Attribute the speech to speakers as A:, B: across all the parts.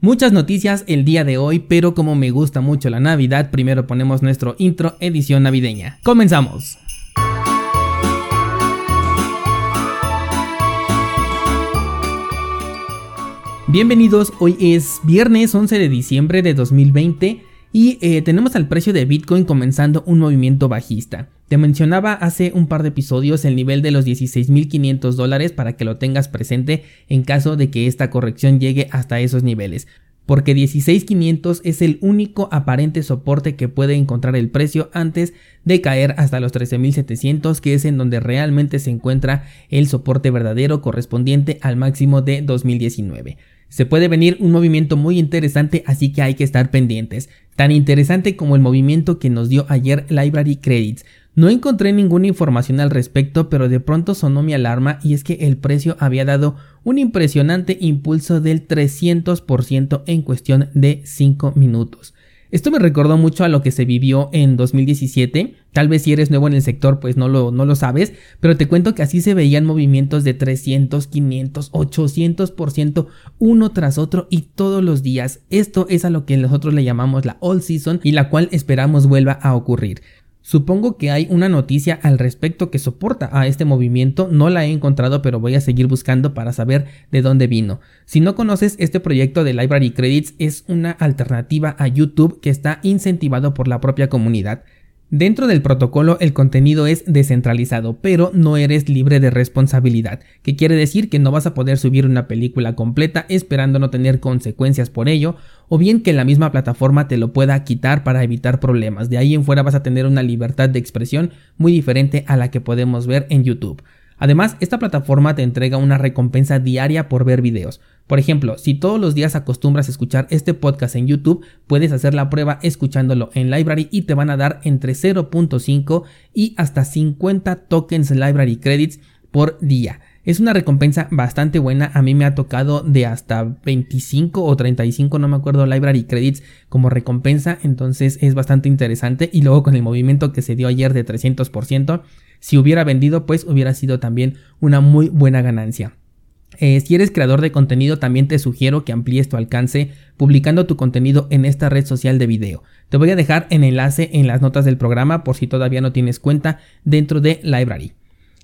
A: Muchas noticias el día de hoy, pero como me gusta mucho la Navidad, primero ponemos nuestro intro edición navideña. Comenzamos. Bienvenidos, hoy es viernes 11 de diciembre de 2020 y eh, tenemos al precio de Bitcoin comenzando un movimiento bajista. Te mencionaba hace un par de episodios el nivel de los 16.500 dólares para que lo tengas presente en caso de que esta corrección llegue hasta esos niveles. Porque 16.500 es el único aparente soporte que puede encontrar el precio antes de caer hasta los 13.700 que es en donde realmente se encuentra el soporte verdadero correspondiente al máximo de 2019. Se puede venir un movimiento muy interesante, así que hay que estar pendientes. Tan interesante como el movimiento que nos dio ayer Library Credits. No encontré ninguna información al respecto, pero de pronto sonó mi alarma y es que el precio había dado un impresionante impulso del 300% en cuestión de 5 minutos. Esto me recordó mucho a lo que se vivió en 2017. Tal vez si eres nuevo en el sector pues no lo, no lo sabes, pero te cuento que así se veían movimientos de 300, 500, 800% uno tras otro y todos los días. Esto es a lo que nosotros le llamamos la all season y la cual esperamos vuelva a ocurrir. Supongo que hay una noticia al respecto que soporta a este movimiento, no la he encontrado pero voy a seguir buscando para saber de dónde vino. Si no conoces este proyecto de Library Credits es una alternativa a YouTube que está incentivado por la propia comunidad. Dentro del protocolo el contenido es descentralizado, pero no eres libre de responsabilidad, que quiere decir que no vas a poder subir una película completa esperando no tener consecuencias por ello, o bien que la misma plataforma te lo pueda quitar para evitar problemas. De ahí en fuera vas a tener una libertad de expresión muy diferente a la que podemos ver en YouTube. Además, esta plataforma te entrega una recompensa diaria por ver videos. Por ejemplo, si todos los días acostumbras a escuchar este podcast en YouTube, puedes hacer la prueba escuchándolo en Library y te van a dar entre 0.5 y hasta 50 tokens Library Credits por día. Es una recompensa bastante buena, a mí me ha tocado de hasta 25 o 35, no me acuerdo, Library Credits como recompensa, entonces es bastante interesante y luego con el movimiento que se dio ayer de 300%, si hubiera vendido, pues hubiera sido también una muy buena ganancia. Eh, si eres creador de contenido, también te sugiero que amplíes tu alcance publicando tu contenido en esta red social de video. Te voy a dejar el enlace en las notas del programa por si todavía no tienes cuenta dentro de Library.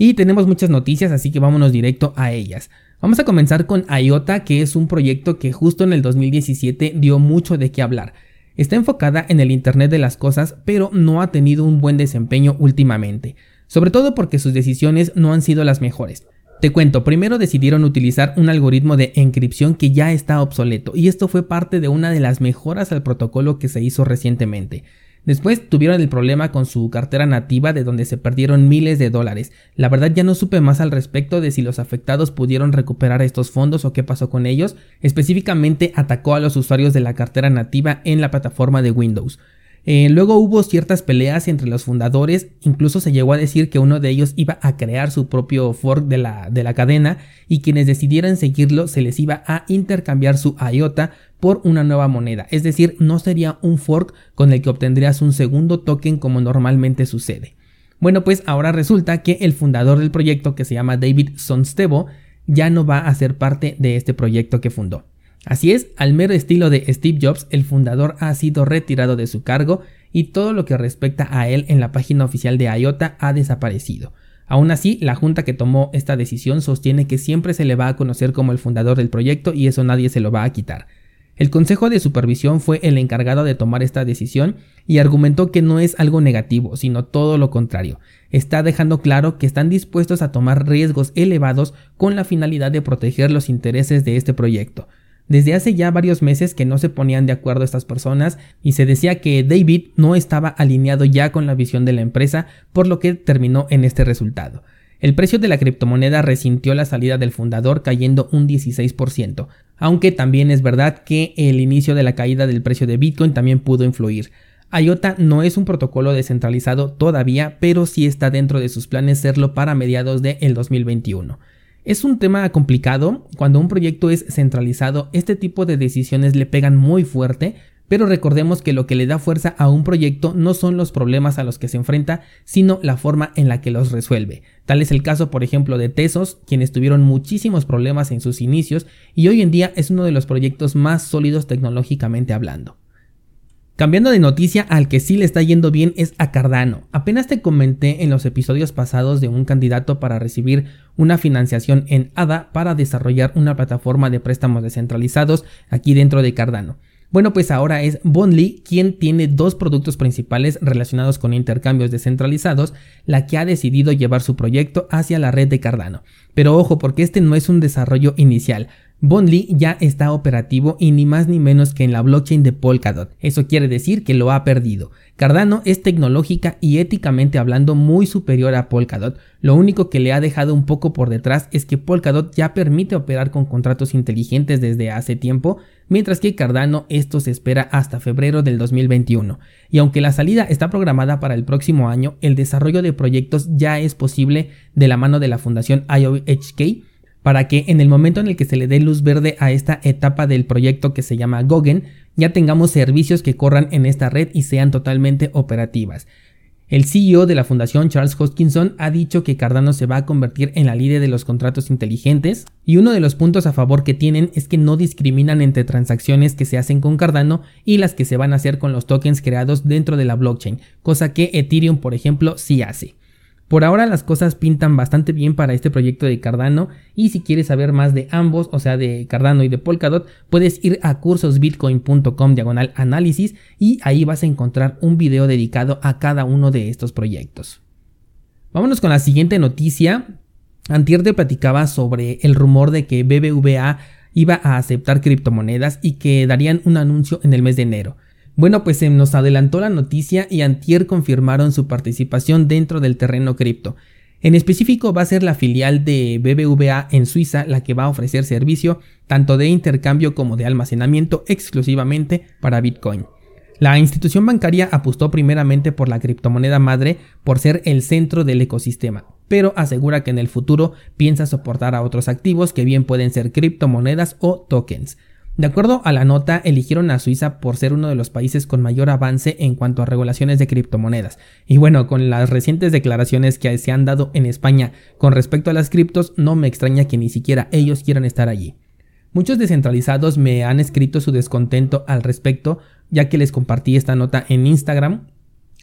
A: Y tenemos muchas noticias, así que vámonos directo a ellas. Vamos a comenzar con IOTA, que es un proyecto que justo en el 2017 dio mucho de qué hablar. Está enfocada en el Internet de las Cosas, pero no ha tenido un buen desempeño últimamente sobre todo porque sus decisiones no han sido las mejores. Te cuento, primero decidieron utilizar un algoritmo de encripción que ya está obsoleto y esto fue parte de una de las mejoras al protocolo que se hizo recientemente. Después tuvieron el problema con su cartera nativa de donde se perdieron miles de dólares. La verdad ya no supe más al respecto de si los afectados pudieron recuperar estos fondos o qué pasó con ellos. Específicamente atacó a los usuarios de la cartera nativa en la plataforma de Windows. Eh, luego hubo ciertas peleas entre los fundadores, incluso se llegó a decir que uno de ellos iba a crear su propio fork de la, de la cadena y quienes decidieran seguirlo se les iba a intercambiar su IOTA por una nueva moneda, es decir, no sería un fork con el que obtendrías un segundo token como normalmente sucede. Bueno, pues ahora resulta que el fundador del proyecto, que se llama David Sonstevo, ya no va a ser parte de este proyecto que fundó. Así es, al mero estilo de Steve Jobs, el fundador ha sido retirado de su cargo y todo lo que respecta a él en la página oficial de IOTA ha desaparecido. Aún así, la junta que tomó esta decisión sostiene que siempre se le va a conocer como el fundador del proyecto y eso nadie se lo va a quitar. El Consejo de Supervisión fue el encargado de tomar esta decisión y argumentó que no es algo negativo, sino todo lo contrario. Está dejando claro que están dispuestos a tomar riesgos elevados con la finalidad de proteger los intereses de este proyecto. Desde hace ya varios meses que no se ponían de acuerdo estas personas y se decía que David no estaba alineado ya con la visión de la empresa, por lo que terminó en este resultado. El precio de la criptomoneda resintió la salida del fundador cayendo un 16%, aunque también es verdad que el inicio de la caída del precio de Bitcoin también pudo influir. IOTA no es un protocolo descentralizado todavía, pero sí está dentro de sus planes serlo para mediados del de 2021. Es un tema complicado, cuando un proyecto es centralizado, este tipo de decisiones le pegan muy fuerte, pero recordemos que lo que le da fuerza a un proyecto no son los problemas a los que se enfrenta, sino la forma en la que los resuelve. Tal es el caso, por ejemplo, de Tesos, quienes tuvieron muchísimos problemas en sus inicios y hoy en día es uno de los proyectos más sólidos tecnológicamente hablando. Cambiando de noticia, al que sí le está yendo bien es a Cardano. Apenas te comenté en los episodios pasados de un candidato para recibir una financiación en ADA para desarrollar una plataforma de préstamos descentralizados aquí dentro de Cardano. Bueno, pues ahora es Bondly quien tiene dos productos principales relacionados con intercambios descentralizados, la que ha decidido llevar su proyecto hacia la red de Cardano. Pero ojo, porque este no es un desarrollo inicial. Bondly ya está operativo y ni más ni menos que en la blockchain de Polkadot. Eso quiere decir que lo ha perdido. Cardano es tecnológica y éticamente hablando muy superior a Polkadot. Lo único que le ha dejado un poco por detrás es que Polkadot ya permite operar con contratos inteligentes desde hace tiempo, mientras que Cardano esto se espera hasta febrero del 2021. Y aunque la salida está programada para el próximo año, el desarrollo de proyectos ya es posible de la mano de la fundación IOHK para que en el momento en el que se le dé luz verde a esta etapa del proyecto que se llama Gogen, ya tengamos servicios que corran en esta red y sean totalmente operativas. El CEO de la fundación Charles Hoskinson ha dicho que Cardano se va a convertir en la líder de los contratos inteligentes y uno de los puntos a favor que tienen es que no discriminan entre transacciones que se hacen con Cardano y las que se van a hacer con los tokens creados dentro de la blockchain, cosa que Ethereum por ejemplo sí hace. Por ahora las cosas pintan bastante bien para este proyecto de Cardano y si quieres saber más de ambos, o sea de Cardano y de Polkadot, puedes ir a cursosbitcoin.com diagonal análisis y ahí vas a encontrar un video dedicado a cada uno de estos proyectos. Vámonos con la siguiente noticia. Antier te platicaba sobre el rumor de que BBVA iba a aceptar criptomonedas y que darían un anuncio en el mes de enero. Bueno, pues se nos adelantó la noticia y Antier confirmaron su participación dentro del terreno cripto. En específico va a ser la filial de BBVA en Suiza la que va a ofrecer servicio tanto de intercambio como de almacenamiento exclusivamente para Bitcoin. La institución bancaria apostó primeramente por la criptomoneda madre por ser el centro del ecosistema, pero asegura que en el futuro piensa soportar a otros activos que bien pueden ser criptomonedas o tokens. De acuerdo a la nota, eligieron a Suiza por ser uno de los países con mayor avance en cuanto a regulaciones de criptomonedas. Y bueno, con las recientes declaraciones que se han dado en España con respecto a las criptos, no me extraña que ni siquiera ellos quieran estar allí. Muchos descentralizados me han escrito su descontento al respecto, ya que les compartí esta nota en Instagram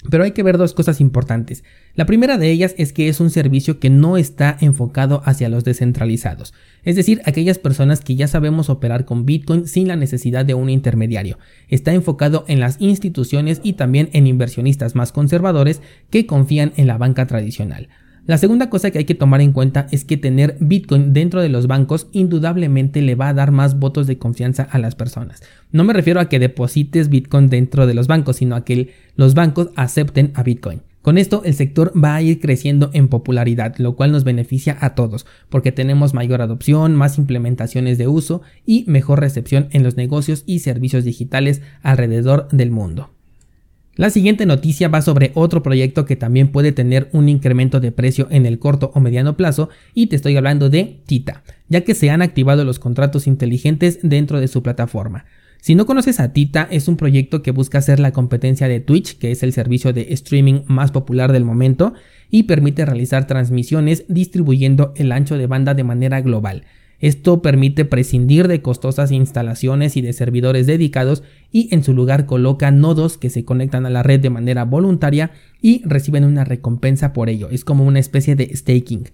A: pero hay que ver dos cosas importantes. La primera de ellas es que es un servicio que no está enfocado hacia los descentralizados, es decir, aquellas personas que ya sabemos operar con Bitcoin sin la necesidad de un intermediario. Está enfocado en las instituciones y también en inversionistas más conservadores que confían en la banca tradicional. La segunda cosa que hay que tomar en cuenta es que tener Bitcoin dentro de los bancos indudablemente le va a dar más votos de confianza a las personas. No me refiero a que deposites Bitcoin dentro de los bancos, sino a que los bancos acepten a Bitcoin. Con esto el sector va a ir creciendo en popularidad, lo cual nos beneficia a todos, porque tenemos mayor adopción, más implementaciones de uso y mejor recepción en los negocios y servicios digitales alrededor del mundo. La siguiente noticia va sobre otro proyecto que también puede tener un incremento de precio en el corto o mediano plazo y te estoy hablando de Tita, ya que se han activado los contratos inteligentes dentro de su plataforma. Si no conoces a Tita, es un proyecto que busca hacer la competencia de Twitch, que es el servicio de streaming más popular del momento, y permite realizar transmisiones distribuyendo el ancho de banda de manera global. Esto permite prescindir de costosas instalaciones y de servidores dedicados y en su lugar coloca nodos que se conectan a la red de manera voluntaria y reciben una recompensa por ello. Es como una especie de staking.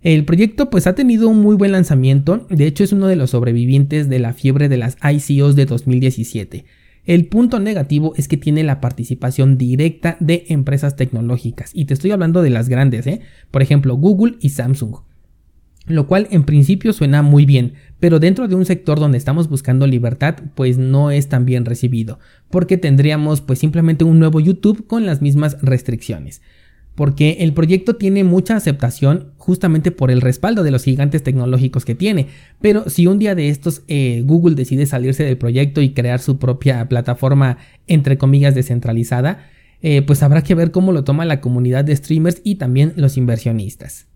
A: El proyecto pues ha tenido un muy buen lanzamiento, de hecho es uno de los sobrevivientes de la fiebre de las ICOs de 2017. El punto negativo es que tiene la participación directa de empresas tecnológicas y te estoy hablando de las grandes, ¿eh? por ejemplo Google y Samsung lo cual en principio suena muy bien, pero dentro de un sector donde estamos buscando libertad, pues no es tan bien recibido, porque tendríamos pues simplemente un nuevo YouTube con las mismas restricciones. Porque el proyecto tiene mucha aceptación justamente por el respaldo de los gigantes tecnológicos que tiene. Pero si un día de estos eh, Google decide salirse del proyecto y crear su propia plataforma entre comillas descentralizada, eh, pues habrá que ver cómo lo toma la comunidad de streamers y también los inversionistas.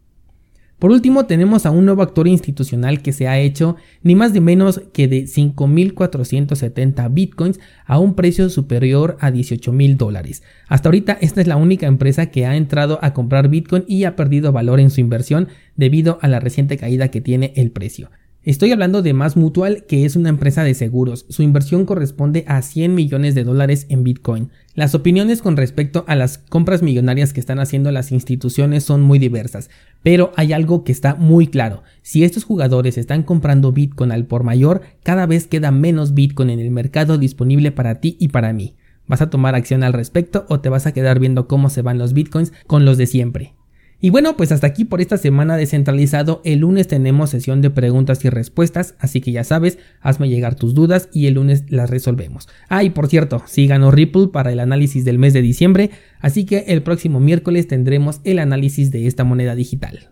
A: Por último, tenemos a un nuevo actor institucional que se ha hecho ni más ni menos que de 5.470 bitcoins a un precio superior a 18.000 dólares. Hasta ahorita esta es la única empresa que ha entrado a comprar bitcoin y ha perdido valor en su inversión debido a la reciente caída que tiene el precio. Estoy hablando de Más Mutual, que es una empresa de seguros. Su inversión corresponde a 100 millones de dólares en Bitcoin. Las opiniones con respecto a las compras millonarias que están haciendo las instituciones son muy diversas, pero hay algo que está muy claro. Si estos jugadores están comprando Bitcoin al por mayor, cada vez queda menos Bitcoin en el mercado disponible para ti y para mí. ¿Vas a tomar acción al respecto o te vas a quedar viendo cómo se van los Bitcoins con los de siempre? Y bueno, pues hasta aquí por esta semana descentralizado. El lunes tenemos sesión de preguntas y respuestas, así que ya sabes, hazme llegar tus dudas y el lunes las resolvemos. Ah, y por cierto, sí ganó Ripple para el análisis del mes de diciembre, así que el próximo miércoles tendremos el análisis de esta moneda digital.